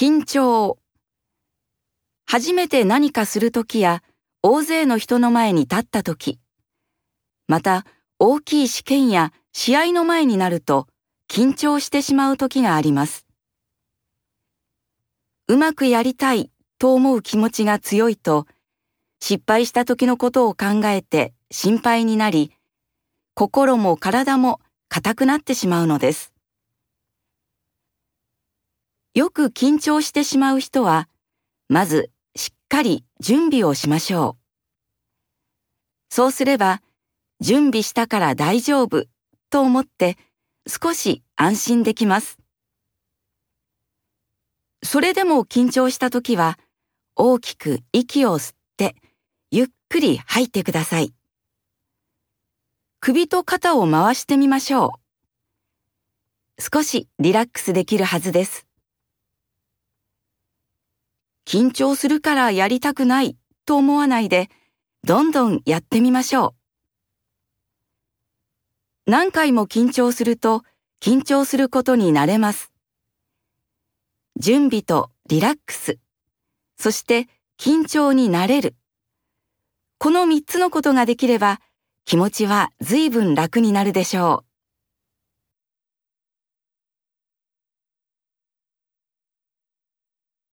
緊張。初めて何かするときや大勢の人の前に立ったとき、また大きい試験や試合の前になると緊張してしまうときがあります。うまくやりたいと思う気持ちが強いと、失敗した時のことを考えて心配になり、心も体も硬くなってしまうのです。よく緊張してしまう人は、まずしっかり準備をしましょう。そうすれば、準備したから大丈夫と思って少し安心できます。それでも緊張した時は、大きく息を吸って、ゆっくり吐いてください。首と肩を回してみましょう。少しリラックスできるはずです。緊張するからやりたくないと思わないで、どんどんやってみましょう。何回も緊張すると、緊張することになれます。準備とリラックス。そして緊張になれる。この三つのことができれば気持ちは随分楽になるでしょう。